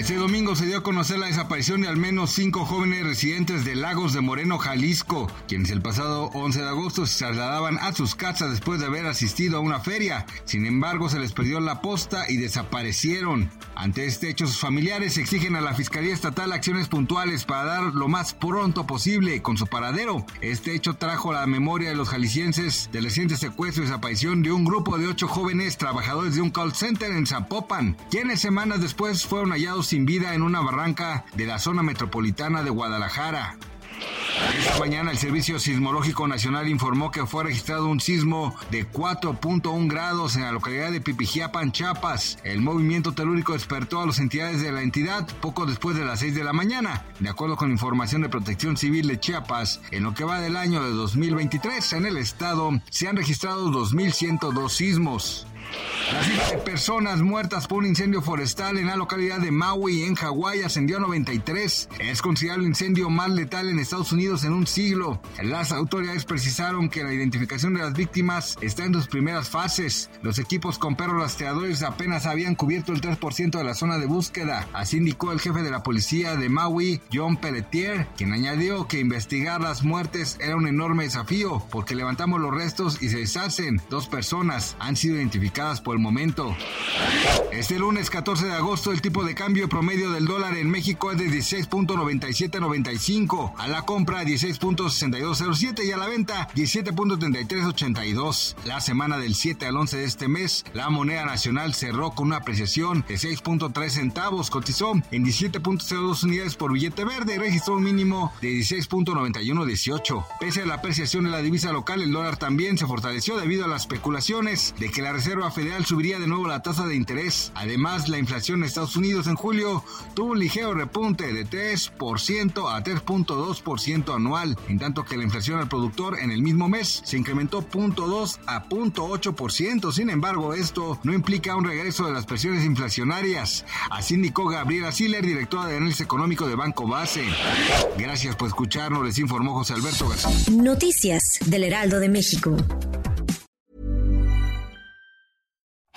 Este domingo se dio a conocer la desaparición de al menos cinco jóvenes residentes de Lagos de Moreno, Jalisco, quienes el pasado 11 de agosto se trasladaban a sus casas después de haber asistido a una feria. Sin embargo, se les perdió la posta y desaparecieron. Ante este hecho, sus familiares exigen a la Fiscalía Estatal acciones puntuales para dar lo más pronto posible con su paradero. Este hecho trajo a la memoria de los jaliscienses del reciente secuestro y desaparición de un grupo de ocho jóvenes trabajadores de un call center en Zapopan, quienes semanas después fueron hallados sin vida en una barranca de la zona metropolitana de Guadalajara. Esta mañana el Servicio Sismológico Nacional informó que fue registrado un sismo de 4.1 grados en la localidad de Pipijiapan, Chiapas. El movimiento telúrico despertó a las entidades de la entidad poco después de las 6 de la mañana. De acuerdo con información de Protección Civil de Chiapas, en lo que va del año de 2023 en el estado se han registrado 2.102 sismos. La cifra de personas muertas por un incendio forestal en la localidad de Maui, en Hawái, ascendió a 93. Es considerado el incendio más letal en Estados Unidos en un siglo. Las autoridades precisaron que la identificación de las víctimas está en sus primeras fases. Los equipos con perros rastreadores apenas habían cubierto el 3% de la zona de búsqueda. Así indicó el jefe de la policía de Maui, John Pelletier, quien añadió que investigar las muertes era un enorme desafío porque levantamos los restos y se deshacen. Dos personas han sido identificadas por el momento. Este lunes 14 de agosto el tipo de cambio promedio del dólar en México es de 16.9795, a la compra 16.6207 y a la venta 17.3382. La semana del 7 al 11 de este mes, la moneda nacional cerró con una apreciación de 6.3 centavos, cotizó en 17.02 unidades por billete verde y registró un mínimo de 16.9118. Pese a la apreciación de la divisa local, el dólar también se fortaleció debido a las especulaciones de que la Federal subiría de nuevo la tasa de interés. Además, la inflación en Estados Unidos en julio tuvo un ligero repunte de 3% a 3.2% anual, en tanto que la inflación al productor en el mismo mes se incrementó 0.2 a 0.8%. Sin embargo, esto no implica un regreso de las presiones inflacionarias. Así indicó Gabriela Siller, directora de análisis económico de Banco Base. Gracias por escucharnos, les informó José Alberto García. Noticias del Heraldo de México.